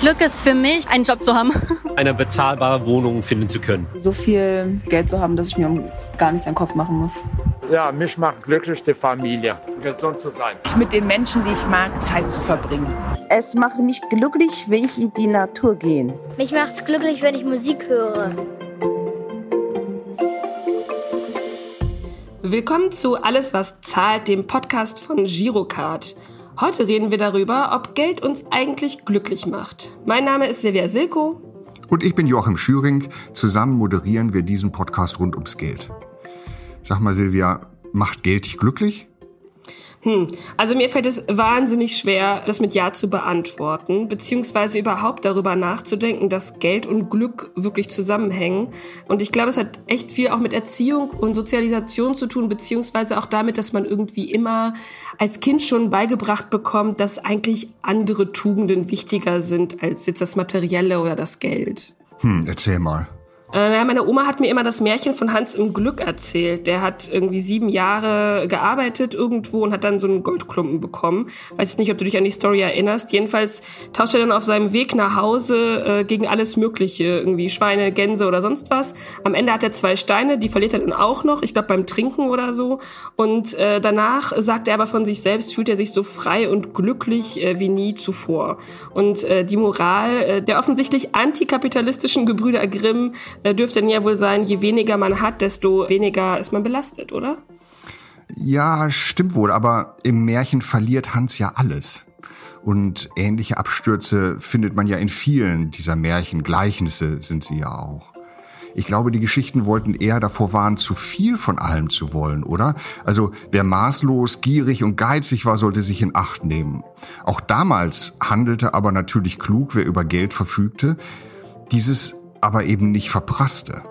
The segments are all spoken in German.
Glück ist für mich, einen Job zu haben. Eine bezahlbare Wohnung finden zu können. So viel Geld zu haben, dass ich mir gar nichts an den Kopf machen muss. Ja, mich macht glücklich die Familie, gesund zu sein. Mit den Menschen, die ich mag, Zeit zu verbringen. Es macht mich glücklich, wenn ich in die Natur gehe. Mich macht es glücklich, wenn ich Musik höre. Willkommen zu Alles, was zahlt, dem Podcast von Girocard. Heute reden wir darüber, ob Geld uns eigentlich glücklich macht. Mein Name ist Silvia Silko. Und ich bin Joachim Schüring. Zusammen moderieren wir diesen Podcast rund ums Geld. Sag mal, Silvia, macht Geld dich glücklich? Hm, also mir fällt es wahnsinnig schwer, das mit Ja zu beantworten, beziehungsweise überhaupt darüber nachzudenken, dass Geld und Glück wirklich zusammenhängen. Und ich glaube, es hat echt viel auch mit Erziehung und Sozialisation zu tun, beziehungsweise auch damit, dass man irgendwie immer als Kind schon beigebracht bekommt, dass eigentlich andere Tugenden wichtiger sind als jetzt das Materielle oder das Geld. Hm, erzähl mal. Äh, meine Oma hat mir immer das Märchen von Hans im Glück erzählt. Der hat irgendwie sieben Jahre gearbeitet irgendwo und hat dann so einen Goldklumpen bekommen. Weiß nicht, ob du dich an die Story erinnerst. Jedenfalls tauscht er dann auf seinem Weg nach Hause äh, gegen alles Mögliche, irgendwie Schweine, Gänse oder sonst was. Am Ende hat er zwei Steine, die verliert er dann auch noch, ich glaube beim Trinken oder so. Und äh, danach sagt er aber von sich selbst, fühlt er sich so frei und glücklich äh, wie nie zuvor. Und äh, die Moral äh, der offensichtlich antikapitalistischen Gebrüder Grimm dürfte ja wohl sein, je weniger man hat, desto weniger ist man belastet, oder? Ja, stimmt wohl, aber im Märchen verliert Hans ja alles. Und ähnliche Abstürze findet man ja in vielen dieser Märchen. Gleichnisse sind sie ja auch. Ich glaube, die Geschichten wollten eher davor warnen, zu viel von allem zu wollen, oder? Also wer maßlos, gierig und geizig war, sollte sich in Acht nehmen. Auch damals handelte aber natürlich klug, wer über Geld verfügte. Dieses aber eben nicht verprasste.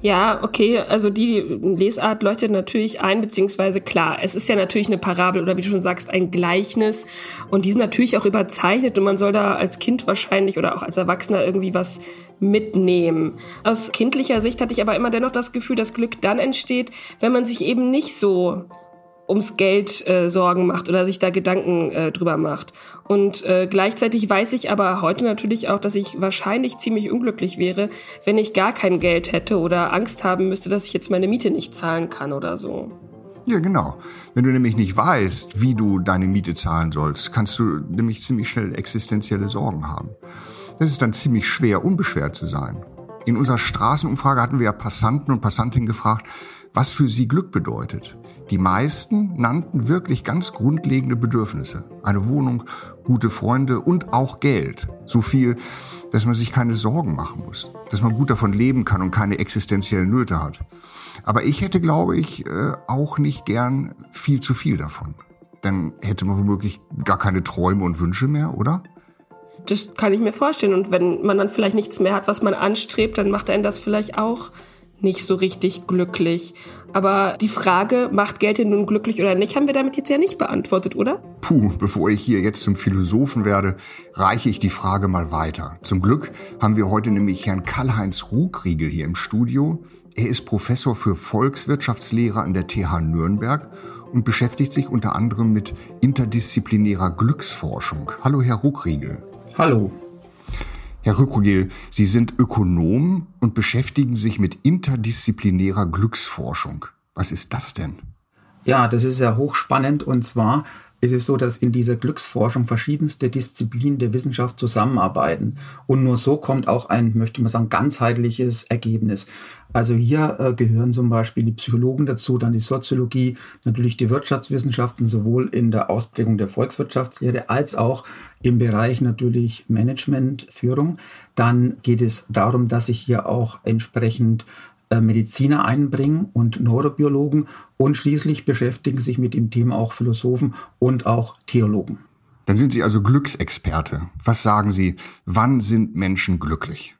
Ja, okay, also die Lesart leuchtet natürlich ein, beziehungsweise klar, es ist ja natürlich eine Parabel oder wie du schon sagst, ein Gleichnis und die sind natürlich auch überzeichnet und man soll da als Kind wahrscheinlich oder auch als Erwachsener irgendwie was mitnehmen. Aus kindlicher Sicht hatte ich aber immer dennoch das Gefühl, dass Glück dann entsteht, wenn man sich eben nicht so ums Geld äh, Sorgen macht oder sich da Gedanken äh, drüber macht. Und äh, gleichzeitig weiß ich aber heute natürlich auch, dass ich wahrscheinlich ziemlich unglücklich wäre, wenn ich gar kein Geld hätte oder Angst haben müsste, dass ich jetzt meine Miete nicht zahlen kann oder so. Ja, genau. Wenn du nämlich nicht weißt, wie du deine Miete zahlen sollst, kannst du nämlich ziemlich schnell existenzielle Sorgen haben. Es ist dann ziemlich schwer, unbeschwert zu sein. In unserer Straßenumfrage hatten wir ja Passanten und Passantinnen gefragt, was für sie Glück bedeutet. Die meisten nannten wirklich ganz grundlegende Bedürfnisse. Eine Wohnung, gute Freunde und auch Geld. So viel, dass man sich keine Sorgen machen muss. Dass man gut davon leben kann und keine existenziellen Nöte hat. Aber ich hätte, glaube ich, äh, auch nicht gern viel zu viel davon. Dann hätte man womöglich gar keine Träume und Wünsche mehr, oder? Das kann ich mir vorstellen. Und wenn man dann vielleicht nichts mehr hat, was man anstrebt, dann macht einen das vielleicht auch nicht so richtig glücklich. Aber die Frage, macht Geld denn nun glücklich oder nicht, haben wir damit jetzt ja nicht beantwortet, oder? Puh, bevor ich hier jetzt zum Philosophen werde, reiche ich die Frage mal weiter. Zum Glück haben wir heute nämlich Herrn Karl-Heinz Ruhkriegel hier im Studio. Er ist Professor für Volkswirtschaftslehre an der TH Nürnberg und beschäftigt sich unter anderem mit interdisziplinärer Glücksforschung. Hallo, Herr Ruhkriegel. Hallo. Herr Rückrugel, Sie sind Ökonom und beschäftigen sich mit interdisziplinärer Glücksforschung. Was ist das denn? Ja, das ist ja hochspannend und zwar ist es so, dass in dieser Glücksforschung verschiedenste Disziplinen der Wissenschaft zusammenarbeiten. Und nur so kommt auch ein, möchte man sagen, ganzheitliches Ergebnis. Also hier äh, gehören zum Beispiel die Psychologen dazu, dann die Soziologie, natürlich die Wirtschaftswissenschaften, sowohl in der Ausprägung der Volkswirtschaftslehre als auch im Bereich natürlich Management, Führung. Dann geht es darum, dass sich hier auch entsprechend Mediziner einbringen und Neurobiologen und schließlich beschäftigen sich mit dem Thema auch Philosophen und auch Theologen. Dann sind Sie also Glücksexperte. Was sagen Sie, wann sind Menschen glücklich?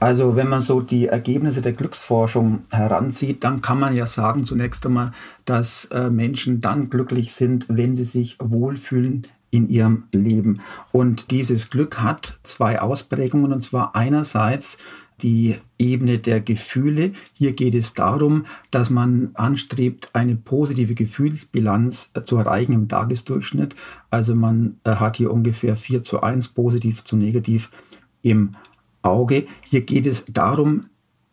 Also wenn man so die Ergebnisse der Glücksforschung heranzieht, dann kann man ja sagen zunächst einmal, dass äh, Menschen dann glücklich sind, wenn sie sich wohlfühlen in ihrem Leben. Und dieses Glück hat zwei Ausprägungen, und zwar einerseits die Ebene der Gefühle. Hier geht es darum, dass man anstrebt, eine positive Gefühlsbilanz zu erreichen im Tagesdurchschnitt. Also man äh, hat hier ungefähr 4 zu 1 positiv zu negativ im Auge. Hier geht es darum,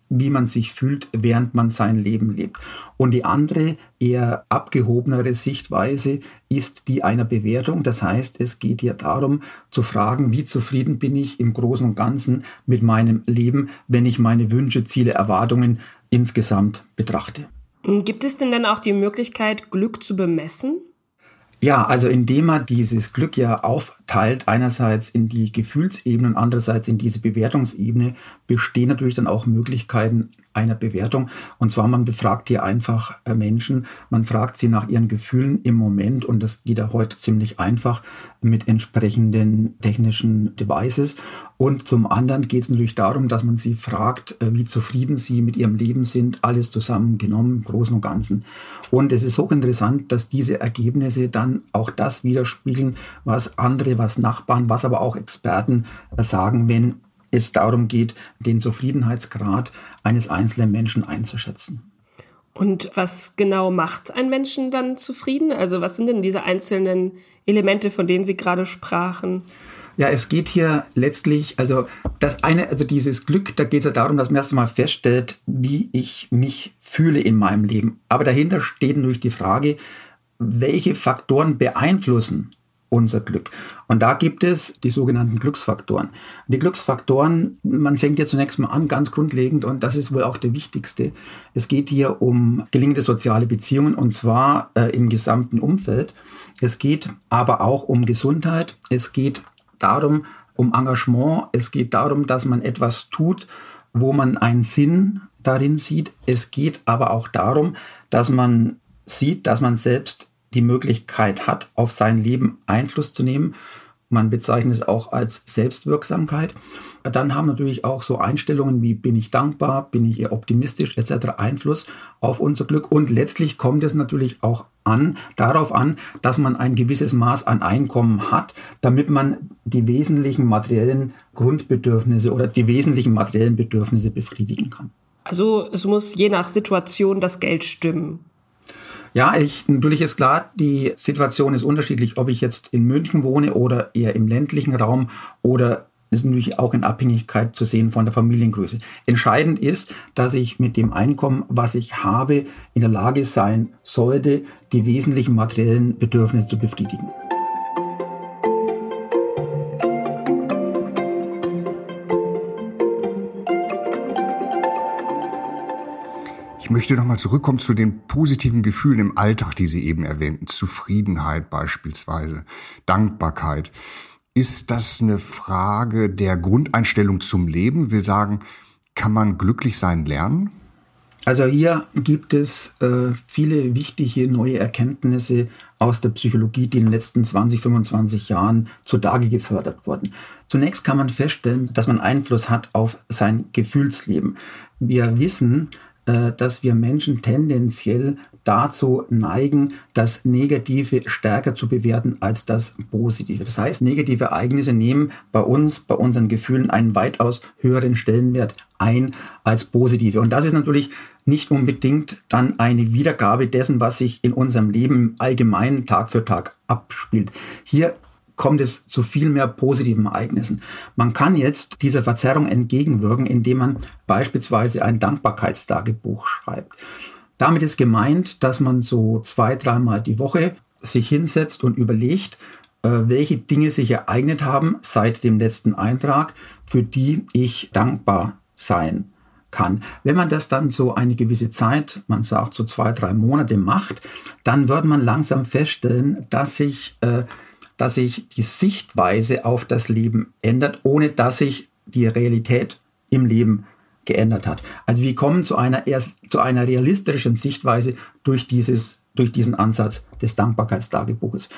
wie man sich fühlt, während man sein Leben lebt. Und die andere, eher abgehobenere Sichtweise ist die einer Bewertung. Das heißt, es geht hier darum zu fragen, wie zufrieden bin ich im Großen und Ganzen mit meinem Leben, wenn ich meine Wünsche, Ziele, Erwartungen insgesamt betrachte. Gibt es denn dann auch die Möglichkeit, Glück zu bemessen? Ja, also indem man dieses Glück ja aufteilt, einerseits in die Gefühlsebene und andererseits in diese Bewertungsebene, bestehen natürlich dann auch Möglichkeiten einer Bewertung. Und zwar, man befragt hier einfach äh, Menschen, man fragt sie nach ihren Gefühlen im Moment und das geht ja heute ziemlich einfach mit entsprechenden technischen Devices. Und zum anderen geht es natürlich darum, dass man sie fragt, äh, wie zufrieden sie mit ihrem Leben sind, alles zusammengenommen, im Großen und Ganzen. Und es ist hochinteressant, dass diese Ergebnisse dann auch das widerspiegeln, was andere, was Nachbarn, was aber auch Experten äh, sagen, wenn es darum geht, den Zufriedenheitsgrad eines einzelnen Menschen einzuschätzen. Und was genau macht einen Menschen dann zufrieden? Also was sind denn diese einzelnen Elemente, von denen Sie gerade sprachen? Ja, es geht hier letztlich, also das eine, also dieses Glück, da geht es ja darum, dass man erst einmal feststellt, wie ich mich fühle in meinem Leben. Aber dahinter steht natürlich die Frage, welche Faktoren beeinflussen unser Glück. Und da gibt es die sogenannten Glücksfaktoren. Die Glücksfaktoren, man fängt ja zunächst mal an, ganz grundlegend, und das ist wohl auch der wichtigste. Es geht hier um gelingende soziale Beziehungen und zwar äh, im gesamten Umfeld. Es geht aber auch um Gesundheit. Es geht darum, um Engagement. Es geht darum, dass man etwas tut, wo man einen Sinn darin sieht. Es geht aber auch darum, dass man sieht, dass man selbst die Möglichkeit hat, auf sein Leben Einfluss zu nehmen. Man bezeichnet es auch als Selbstwirksamkeit. Dann haben natürlich auch so Einstellungen wie bin ich dankbar, bin ich eher optimistisch etc. Einfluss auf unser Glück. Und letztlich kommt es natürlich auch an, darauf an, dass man ein gewisses Maß an Einkommen hat, damit man die wesentlichen materiellen Grundbedürfnisse oder die wesentlichen materiellen Bedürfnisse befriedigen kann. Also es muss je nach Situation das Geld stimmen. Ja, ich, natürlich ist klar, die Situation ist unterschiedlich, ob ich jetzt in München wohne oder eher im ländlichen Raum oder ist natürlich auch in Abhängigkeit zu sehen von der Familiengröße. Entscheidend ist, dass ich mit dem Einkommen, was ich habe, in der Lage sein sollte, die wesentlichen materiellen Bedürfnisse zu befriedigen. Möchte nochmal zurückkommen zu den positiven Gefühlen im Alltag, die Sie eben erwähnten. Zufriedenheit beispielsweise, Dankbarkeit. Ist das eine Frage der Grundeinstellung zum Leben? Will sagen, kann man glücklich sein lernen? Also hier gibt es äh, viele wichtige neue Erkenntnisse aus der Psychologie, die in den letzten 20, 25 Jahren zutage gefördert wurden. Zunächst kann man feststellen, dass man Einfluss hat auf sein Gefühlsleben. Wir wissen, dass wir Menschen tendenziell dazu neigen, das Negative stärker zu bewerten als das Positive. Das heißt, negative Ereignisse nehmen bei uns, bei unseren Gefühlen einen weitaus höheren Stellenwert ein als positive. Und das ist natürlich nicht unbedingt dann eine Wiedergabe dessen, was sich in unserem Leben allgemein Tag für Tag abspielt. Hier kommt es zu viel mehr positiven Ereignissen. Man kann jetzt dieser Verzerrung entgegenwirken, indem man beispielsweise ein Dankbarkeitstagebuch schreibt. Damit ist gemeint, dass man so zwei, dreimal die Woche sich hinsetzt und überlegt, äh, welche Dinge sich ereignet haben seit dem letzten Eintrag, für die ich dankbar sein kann. Wenn man das dann so eine gewisse Zeit, man sagt so zwei, drei Monate macht, dann wird man langsam feststellen, dass sich äh, dass sich die Sichtweise auf das Leben ändert, ohne dass sich die Realität im Leben geändert hat. Also wir kommen zu einer erst zu einer realistischen Sichtweise durch dieses durch diesen Ansatz des Dankbarkeitstagebuches.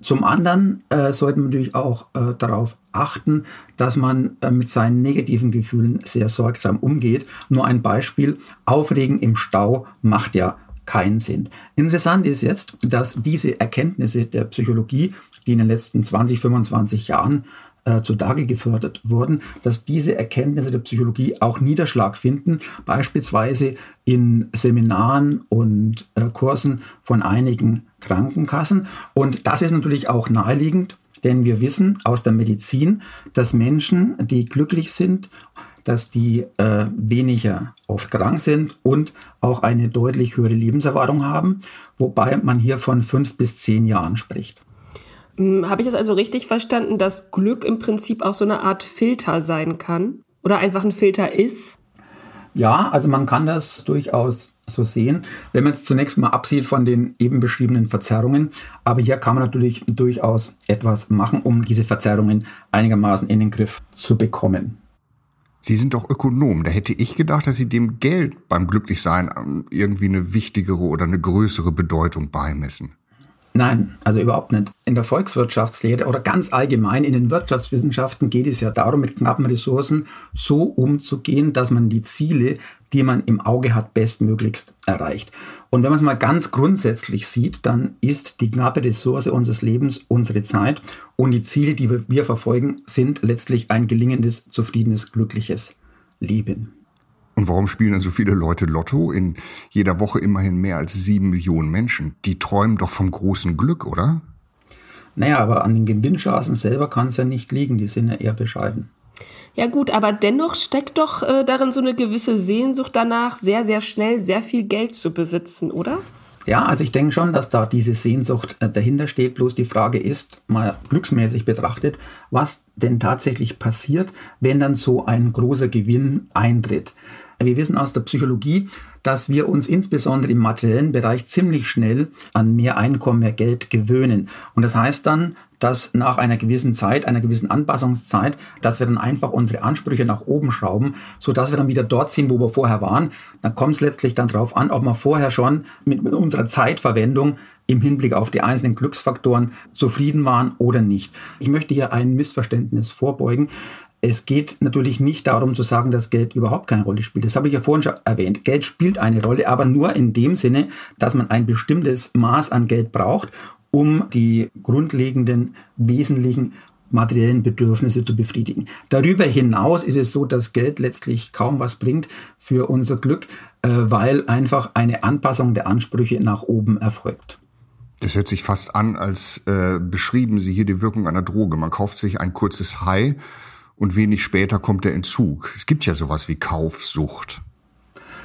Zum anderen äh, sollte man natürlich auch äh, darauf achten, dass man äh, mit seinen negativen Gefühlen sehr sorgsam umgeht. Nur ein Beispiel, Aufregen im Stau macht ja keinen Sinn. Interessant ist jetzt, dass diese Erkenntnisse der Psychologie, die in den letzten 20, 25 Jahren äh, zutage gefördert wurden, dass diese Erkenntnisse der Psychologie auch Niederschlag finden, beispielsweise in Seminaren und äh, Kursen von einigen Krankenkassen. Und das ist natürlich auch naheliegend, denn wir wissen aus der Medizin, dass Menschen, die glücklich sind, dass die äh, weniger oft krank sind und auch eine deutlich höhere Lebenserwartung haben, wobei man hier von fünf bis zehn Jahren spricht. Hm, Habe ich das also richtig verstanden, dass Glück im Prinzip auch so eine Art Filter sein kann? Oder einfach ein Filter ist? Ja, also man kann das durchaus so sehen, wenn man jetzt zunächst mal absieht von den eben beschriebenen Verzerrungen. Aber hier kann man natürlich durchaus etwas machen, um diese Verzerrungen einigermaßen in den Griff zu bekommen. Sie sind doch Ökonom. Da hätte ich gedacht, dass Sie dem Geld beim Glücklichsein ähm, irgendwie eine wichtigere oder eine größere Bedeutung beimessen. Nein, also überhaupt nicht. In der Volkswirtschaftslehre oder ganz allgemein in den Wirtschaftswissenschaften geht es ja darum, mit knappen Ressourcen so umzugehen, dass man die Ziele, die man im Auge hat, bestmöglichst erreicht. Und wenn man es mal ganz grundsätzlich sieht, dann ist die knappe Ressource unseres Lebens unsere Zeit und die Ziele, die wir verfolgen, sind letztlich ein gelingendes, zufriedenes, glückliches Leben. Und warum spielen dann so viele Leute Lotto? In jeder Woche immerhin mehr als sieben Millionen Menschen. Die träumen doch vom großen Glück, oder? Naja, aber an den Gewinnchancen selber kann es ja nicht liegen. Die sind ja eher bescheiden. Ja gut, aber dennoch steckt doch äh, darin so eine gewisse Sehnsucht danach, sehr, sehr schnell sehr viel Geld zu besitzen, oder? Ja, also ich denke schon, dass da diese Sehnsucht äh, dahinter steht. Bloß die Frage ist, mal glücksmäßig betrachtet, was denn tatsächlich passiert, wenn dann so ein großer Gewinn eintritt. Wir wissen aus der Psychologie, dass wir uns insbesondere im materiellen Bereich ziemlich schnell an mehr Einkommen, mehr Geld gewöhnen. Und das heißt dann, dass nach einer gewissen Zeit, einer gewissen Anpassungszeit, dass wir dann einfach unsere Ansprüche nach oben schrauben, so dass wir dann wieder dort sind, wo wir vorher waren. Dann kommt es letztlich dann darauf an, ob wir vorher schon mit, mit unserer Zeitverwendung im Hinblick auf die einzelnen Glücksfaktoren zufrieden waren oder nicht. Ich möchte hier ein Missverständnis vorbeugen. Es geht natürlich nicht darum zu sagen, dass Geld überhaupt keine Rolle spielt. Das habe ich ja vorhin schon erwähnt. Geld spielt eine Rolle, aber nur in dem Sinne, dass man ein bestimmtes Maß an Geld braucht, um die grundlegenden, wesentlichen materiellen Bedürfnisse zu befriedigen. Darüber hinaus ist es so, dass Geld letztlich kaum was bringt für unser Glück, äh, weil einfach eine Anpassung der Ansprüche nach oben erfolgt. Das hört sich fast an, als äh, beschrieben Sie hier die Wirkung einer Droge. Man kauft sich ein kurzes High und wenig später kommt der Entzug. Es gibt ja sowas wie Kaufsucht.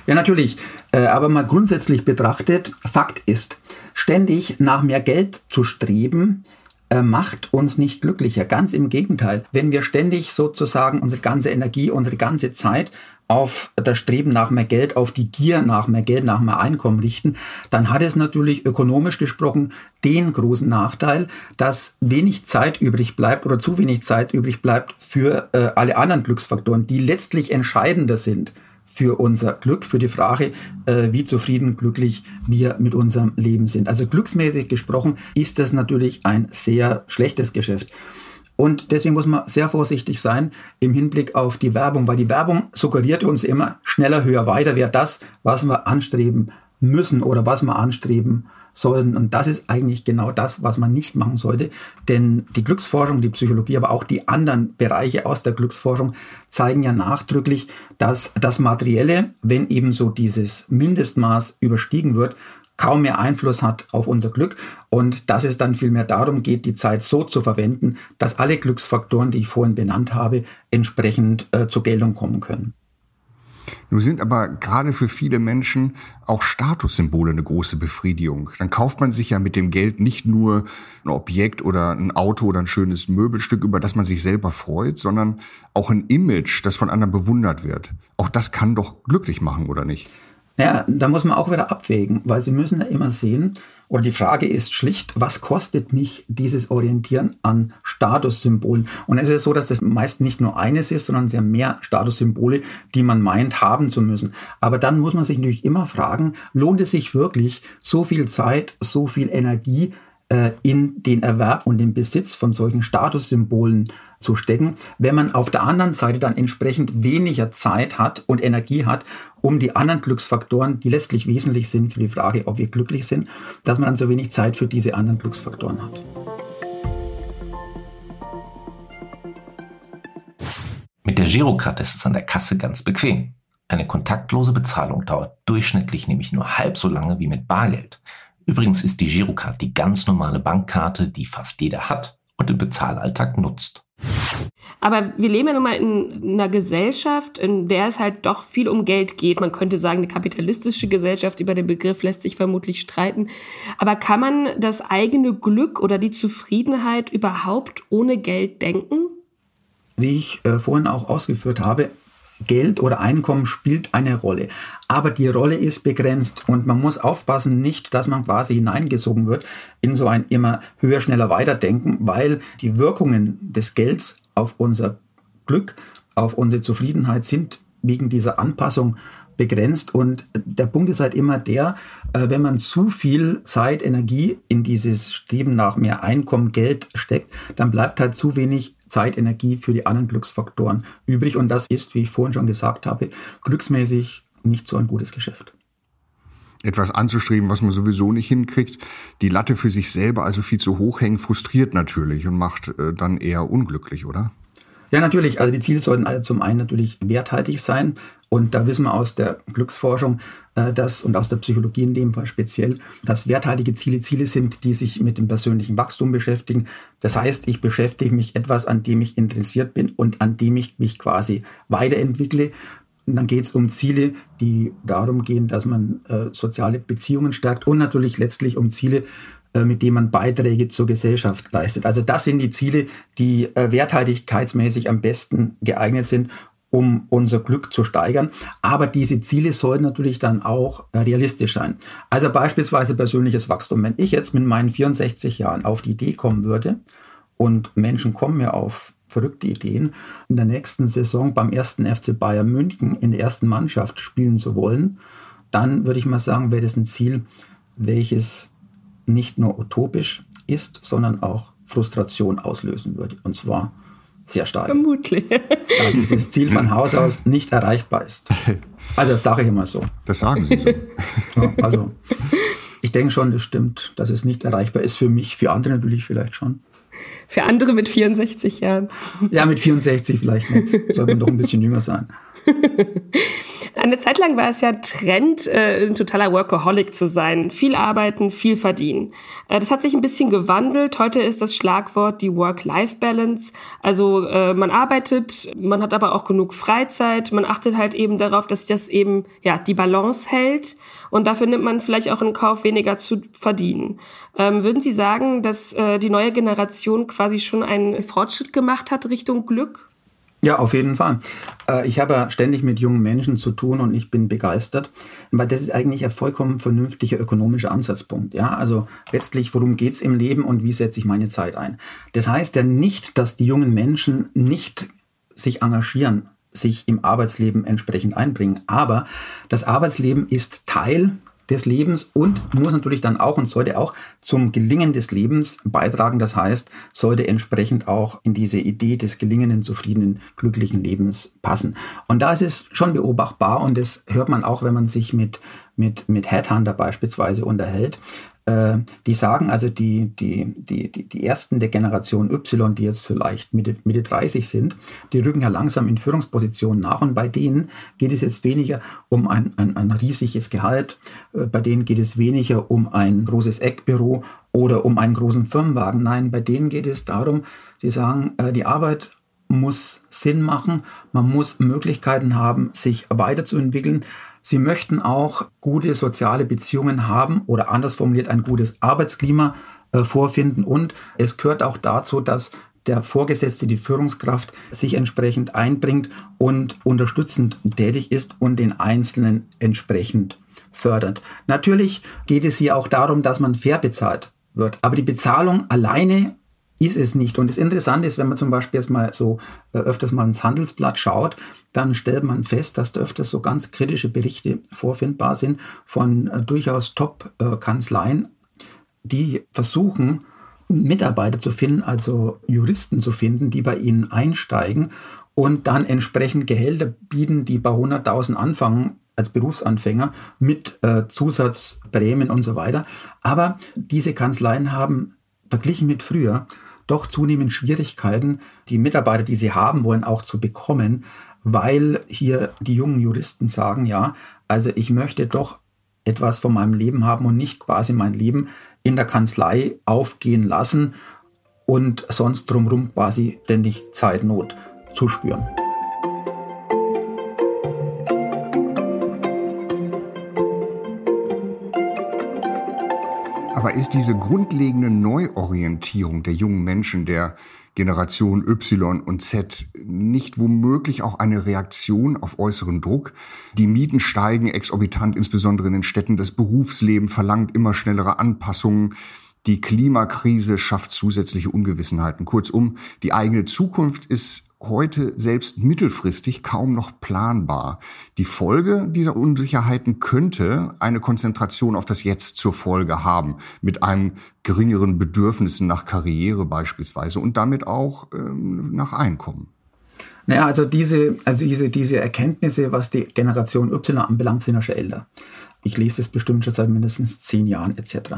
Ja, natürlich. Äh, aber mal grundsätzlich betrachtet, Fakt ist, ständig nach mehr Geld zu streben, äh, macht uns nicht glücklicher. Ganz im Gegenteil. Wenn wir ständig sozusagen unsere ganze Energie, unsere ganze Zeit auf das Streben nach mehr Geld, auf die Gier nach mehr Geld, nach mehr Einkommen richten, dann hat es natürlich ökonomisch gesprochen den großen Nachteil, dass wenig Zeit übrig bleibt oder zu wenig Zeit übrig bleibt für äh, alle anderen Glücksfaktoren, die letztlich entscheidender sind für unser Glück, für die Frage, äh, wie zufrieden, glücklich wir mit unserem Leben sind. Also glücksmäßig gesprochen ist das natürlich ein sehr schlechtes Geschäft. Und deswegen muss man sehr vorsichtig sein im Hinblick auf die Werbung, weil die Werbung suggeriert uns immer schneller, höher, weiter wäre das, was wir anstreben müssen oder was wir anstreben sollen. Und das ist eigentlich genau das, was man nicht machen sollte. Denn die Glücksforschung, die Psychologie, aber auch die anderen Bereiche aus der Glücksforschung zeigen ja nachdrücklich, dass das Materielle, wenn eben so dieses Mindestmaß überstiegen wird, kaum mehr Einfluss hat auf unser Glück und dass es dann vielmehr darum geht, die Zeit so zu verwenden, dass alle Glücksfaktoren, die ich vorhin benannt habe, entsprechend äh, zur Geltung kommen können. Nun sind aber gerade für viele Menschen auch Statussymbole eine große Befriedigung. Dann kauft man sich ja mit dem Geld nicht nur ein Objekt oder ein Auto oder ein schönes Möbelstück, über das man sich selber freut, sondern auch ein Image, das von anderen bewundert wird. Auch das kann doch glücklich machen, oder nicht? Ja, da muss man auch wieder abwägen, weil Sie müssen ja immer sehen, oder die Frage ist schlicht, was kostet mich dieses Orientieren an Statussymbolen? Und es ist so, dass das meist nicht nur eines ist, sondern sehr mehr Statussymbole, die man meint haben zu müssen. Aber dann muss man sich natürlich immer fragen, lohnt es sich wirklich, so viel Zeit, so viel Energie äh, in den Erwerb und den Besitz von solchen Statussymbolen zu stecken, wenn man auf der anderen Seite dann entsprechend weniger Zeit hat und Energie hat, um die anderen Glücksfaktoren, die letztlich wesentlich sind für die Frage, ob wir glücklich sind, dass man dann so wenig Zeit für diese anderen Glücksfaktoren hat. der Girocard ist es an der Kasse ganz bequem. Eine kontaktlose Bezahlung dauert durchschnittlich nämlich nur halb so lange wie mit Bargeld. Übrigens ist die Girocard die ganz normale Bankkarte, die fast jeder hat und im Bezahlalltag nutzt. Aber wir leben ja nun mal in einer Gesellschaft, in der es halt doch viel um Geld geht. Man könnte sagen, eine kapitalistische Gesellschaft, über den Begriff lässt sich vermutlich streiten. Aber kann man das eigene Glück oder die Zufriedenheit überhaupt ohne Geld denken? Wie ich äh, vorhin auch ausgeführt habe, Geld oder Einkommen spielt eine Rolle. Aber die Rolle ist begrenzt und man muss aufpassen, nicht, dass man quasi hineingezogen wird in so ein immer höher, schneller weiterdenken, weil die Wirkungen des Gelds auf unser Glück, auf unsere Zufriedenheit sind wegen dieser Anpassung begrenzt. Und der Punkt ist halt immer der, äh, wenn man zu viel Zeit, Energie in dieses Streben nach mehr Einkommen, Geld steckt, dann bleibt halt zu wenig Zeit, Energie für die anderen Glücksfaktoren übrig. Und das ist, wie ich vorhin schon gesagt habe, glücksmäßig nicht so ein gutes Geschäft etwas anzustreben, was man sowieso nicht hinkriegt. Die Latte für sich selber also viel zu hoch hängen, frustriert natürlich und macht äh, dann eher unglücklich, oder? Ja, natürlich. Also die Ziele sollten alle zum einen natürlich werthaltig sein. Und da wissen wir aus der Glücksforschung äh, dass, und aus der Psychologie in dem Fall speziell, dass werthaltige Ziele Ziele sind, die sich mit dem persönlichen Wachstum beschäftigen. Das heißt, ich beschäftige mich etwas, an dem ich interessiert bin und an dem ich mich quasi weiterentwickle. Und dann geht es um Ziele, die darum gehen, dass man äh, soziale Beziehungen stärkt und natürlich letztlich um Ziele, mit denen man Beiträge zur Gesellschaft leistet. Also das sind die Ziele, die äh, werthaltigkeitsmäßig am besten geeignet sind, um unser Glück zu steigern. Aber diese Ziele sollten natürlich dann auch äh, realistisch sein. Also beispielsweise persönliches Wachstum. Wenn ich jetzt mit meinen 64 Jahren auf die Idee kommen würde und Menschen kommen mir auf verrückte Ideen, in der nächsten Saison beim ersten FC Bayern München in der ersten Mannschaft spielen zu wollen, dann würde ich mal sagen, wäre das ein Ziel, welches nicht nur utopisch ist, sondern auch Frustration auslösen würde. Und zwar sehr stark. Vermutlich. Da dieses Ziel von Haus aus nicht erreichbar ist. Also das sage ich immer so. Das sagen Sie so. Ja, also ich denke schon, das stimmt, dass es nicht erreichbar ist für mich, für andere natürlich vielleicht schon. Für andere mit 64 Jahren. Ja, mit 64 vielleicht nicht. Soll man doch ein bisschen jünger sein. Eine Zeit lang war es ja Trend, äh, ein totaler Workaholic zu sein. Viel arbeiten, viel verdienen. Äh, das hat sich ein bisschen gewandelt. Heute ist das Schlagwort die Work-Life-Balance. Also äh, man arbeitet, man hat aber auch genug Freizeit. Man achtet halt eben darauf, dass das eben ja die Balance hält. Und dafür nimmt man vielleicht auch in Kauf, weniger zu verdienen. Ähm, würden Sie sagen, dass äh, die neue Generation quasi schon einen Fortschritt gemacht hat Richtung Glück? Ja, auf jeden Fall. Äh, ich habe ja ständig mit jungen Menschen zu tun und ich bin begeistert, weil das ist eigentlich ein vollkommen vernünftiger ökonomischer Ansatzpunkt. Ja, also letztlich, worum geht's im Leben und wie setze ich meine Zeit ein? Das heißt ja nicht, dass die jungen Menschen nicht sich engagieren, sich im Arbeitsleben entsprechend einbringen. Aber das Arbeitsleben ist Teil des Lebens und muss natürlich dann auch und sollte auch zum Gelingen des Lebens beitragen. Das heißt, sollte entsprechend auch in diese Idee des gelingenden, zufriedenen, glücklichen Lebens passen. Und da ist es schon beobachtbar und das hört man auch, wenn man sich mit, mit, mit Headhunter beispielsweise unterhält, die sagen also, die, die, die, die, die ersten der Generation Y, die jetzt vielleicht Mitte, Mitte 30 sind, die rücken ja langsam in Führungspositionen nach und bei denen geht es jetzt weniger um ein, ein, ein riesiges Gehalt, äh, bei denen geht es weniger um ein großes Eckbüro oder um einen großen Firmenwagen. Nein, bei denen geht es darum, sie sagen, äh, die Arbeit muss Sinn machen, man muss Möglichkeiten haben, sich weiterzuentwickeln. Sie möchten auch gute soziale Beziehungen haben oder anders formuliert ein gutes Arbeitsklima äh, vorfinden. Und es gehört auch dazu, dass der Vorgesetzte, die Führungskraft sich entsprechend einbringt und unterstützend tätig ist und den Einzelnen entsprechend fördert. Natürlich geht es hier auch darum, dass man fair bezahlt wird. Aber die Bezahlung alleine ist es nicht. Und das Interessante ist, wenn man zum Beispiel jetzt mal so äh, öfters mal ins Handelsblatt schaut, dann stellt man fest, dass da öfters so ganz kritische Berichte vorfindbar sind von äh, durchaus Top-Kanzleien, die versuchen, Mitarbeiter zu finden, also Juristen zu finden, die bei ihnen einsteigen und dann entsprechend Gehälter bieten, die bei 100.000 anfangen als Berufsanfänger mit äh, Zusatzprämien und so weiter. Aber diese Kanzleien haben verglichen mit früher doch zunehmend Schwierigkeiten, die Mitarbeiter, die sie haben wollen, auch zu bekommen, weil hier die jungen Juristen sagen, ja, also ich möchte doch etwas von meinem Leben haben und nicht quasi mein Leben in der Kanzlei aufgehen lassen und sonst drumherum quasi ständig Zeitnot zu spüren. Ist diese grundlegende Neuorientierung der jungen Menschen, der Generation Y und Z, nicht womöglich auch eine Reaktion auf äußeren Druck? Die Mieten steigen exorbitant, insbesondere in den Städten. Das Berufsleben verlangt immer schnellere Anpassungen. Die Klimakrise schafft zusätzliche Ungewissenheiten. Kurzum, die eigene Zukunft ist heute selbst mittelfristig kaum noch planbar. Die Folge dieser Unsicherheiten könnte eine Konzentration auf das Jetzt zur Folge haben, mit einem geringeren Bedürfnissen nach Karriere beispielsweise und damit auch ähm, nach Einkommen. Naja, also diese, also diese, diese Erkenntnisse, was die Generation Y anbelangt, sind ja schon älter. Ich lese es bestimmt schon seit mindestens zehn Jahren etc.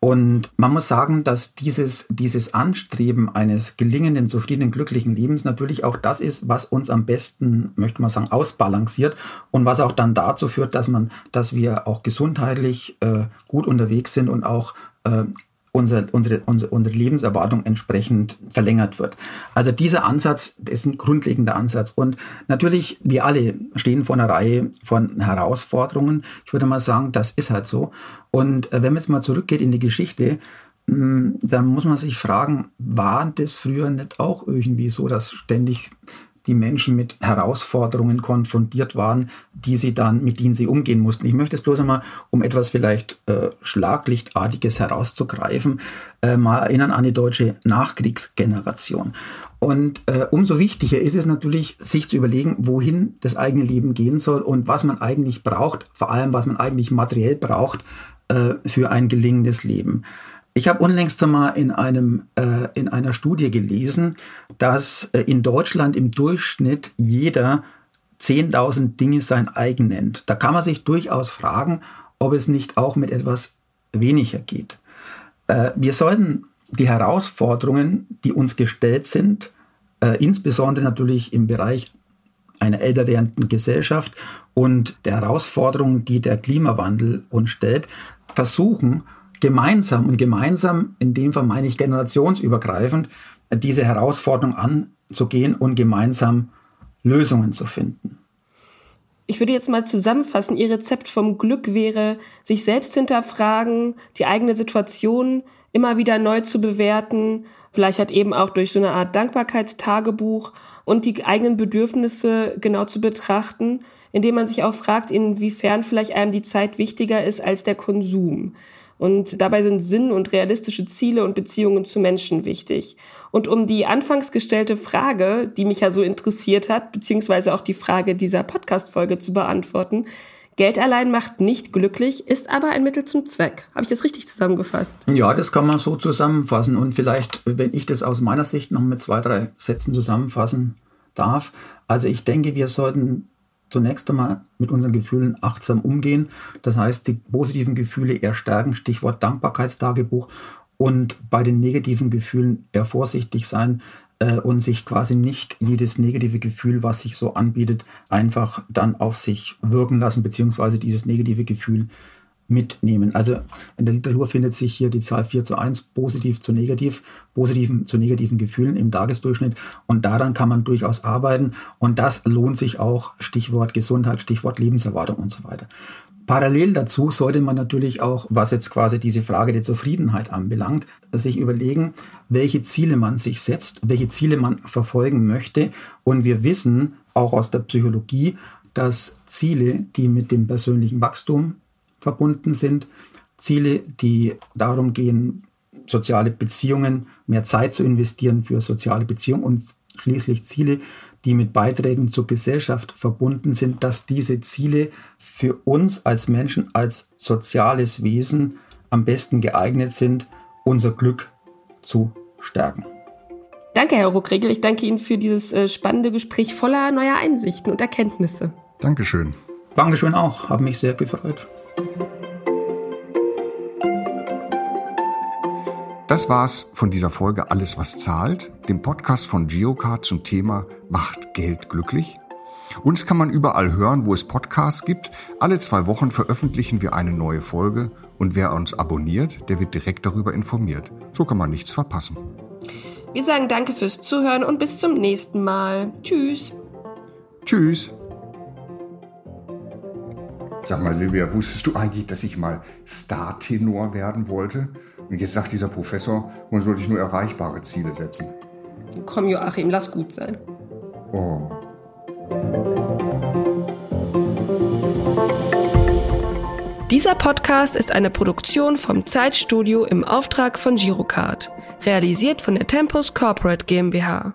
Und man muss sagen, dass dieses, dieses Anstreben eines gelingenden, zufriedenen, glücklichen Lebens natürlich auch das ist, was uns am besten, möchte man sagen, ausbalanciert und was auch dann dazu führt, dass man, dass wir auch gesundheitlich äh, gut unterwegs sind und auch äh, unsere, unsere, unsere, unsere Lebenserwartung entsprechend verlängert wird. Also dieser Ansatz ist ein grundlegender Ansatz. Und natürlich, wir alle stehen vor einer Reihe von Herausforderungen. Ich würde mal sagen, das ist halt so. Und äh, wenn man jetzt mal zurückgeht in die Geschichte, hm, dann muss man sich fragen, war das früher nicht auch irgendwie so, dass ständig die Menschen mit Herausforderungen konfrontiert waren, die sie dann, mit denen sie umgehen mussten. Ich möchte es bloß einmal, um etwas vielleicht äh, Schlaglichtartiges herauszugreifen, äh, mal erinnern an die deutsche Nachkriegsgeneration. Und äh, umso wichtiger ist es natürlich, sich zu überlegen, wohin das eigene Leben gehen soll und was man eigentlich braucht, vor allem was man eigentlich materiell braucht äh, für ein gelingendes Leben. Ich habe unlängst einmal in, einem, äh, in einer Studie gelesen, dass äh, in Deutschland im Durchschnitt jeder 10.000 Dinge sein eigen nennt. Da kann man sich durchaus fragen, ob es nicht auch mit etwas weniger geht. Äh, wir sollten die Herausforderungen, die uns gestellt sind, äh, insbesondere natürlich im Bereich einer älter werdenden Gesellschaft und der Herausforderungen, die der Klimawandel uns stellt, versuchen, gemeinsam und gemeinsam, in dem Fall meine ich generationsübergreifend, diese Herausforderung anzugehen und gemeinsam Lösungen zu finden. Ich würde jetzt mal zusammenfassen, Ihr Rezept vom Glück wäre, sich selbst hinterfragen, die eigene Situation immer wieder neu zu bewerten, vielleicht hat eben auch durch so eine Art Dankbarkeitstagebuch und die eigenen Bedürfnisse genau zu betrachten, indem man sich auch fragt, inwiefern vielleicht einem die Zeit wichtiger ist als der Konsum. Und dabei sind Sinn und realistische Ziele und Beziehungen zu Menschen wichtig. Und um die anfangs gestellte Frage, die mich ja so interessiert hat, beziehungsweise auch die Frage dieser Podcast-Folge zu beantworten, Geld allein macht nicht glücklich, ist aber ein Mittel zum Zweck. Habe ich das richtig zusammengefasst? Ja, das kann man so zusammenfassen. Und vielleicht, wenn ich das aus meiner Sicht noch mit zwei, drei Sätzen zusammenfassen darf. Also ich denke, wir sollten zunächst einmal mit unseren Gefühlen achtsam umgehen. Das heißt, die positiven Gefühle eher stärken, Stichwort Dankbarkeitstagebuch. Und bei den negativen Gefühlen eher vorsichtig sein äh, und sich quasi nicht jedes negative Gefühl, was sich so anbietet, einfach dann auf sich wirken lassen, beziehungsweise dieses negative Gefühl mitnehmen. Also in der Literatur findet sich hier die Zahl 4 zu 1 positiv zu negativ, positiven zu negativen Gefühlen im Tagesdurchschnitt und daran kann man durchaus arbeiten und das lohnt sich auch, Stichwort Gesundheit, Stichwort Lebenserwartung und so weiter. Parallel dazu sollte man natürlich auch, was jetzt quasi diese Frage der Zufriedenheit anbelangt, sich überlegen, welche Ziele man sich setzt, welche Ziele man verfolgen möchte. Und wir wissen auch aus der Psychologie, dass Ziele, die mit dem persönlichen Wachstum verbunden sind. Ziele, die darum gehen, soziale Beziehungen, mehr Zeit zu investieren für soziale Beziehungen und schließlich Ziele, die mit Beiträgen zur Gesellschaft verbunden sind, dass diese Ziele für uns als Menschen, als soziales Wesen am besten geeignet sind, unser Glück zu stärken. Danke, Herr Ruckregel. Ich danke Ihnen für dieses äh, spannende Gespräch voller neuer Einsichten und Erkenntnisse. Dankeschön. Dankeschön auch. Habe mich sehr gefreut. Das war's von dieser Folge Alles, was zahlt, dem Podcast von Geocard zum Thema Macht Geld glücklich? Uns kann man überall hören, wo es Podcasts gibt. Alle zwei Wochen veröffentlichen wir eine neue Folge und wer uns abonniert, der wird direkt darüber informiert. So kann man nichts verpassen. Wir sagen danke fürs Zuhören und bis zum nächsten Mal. Tschüss. Tschüss. Sag mal, Silvia, wusstest du eigentlich, dass ich mal Star-Tenor werden wollte? Und jetzt sagt dieser Professor, man sollte sich nur erreichbare Ziele setzen. Komm, Joachim, lass gut sein. Oh. Dieser Podcast ist eine Produktion vom Zeitstudio im Auftrag von Girocard, realisiert von der Tempus Corporate GmbH.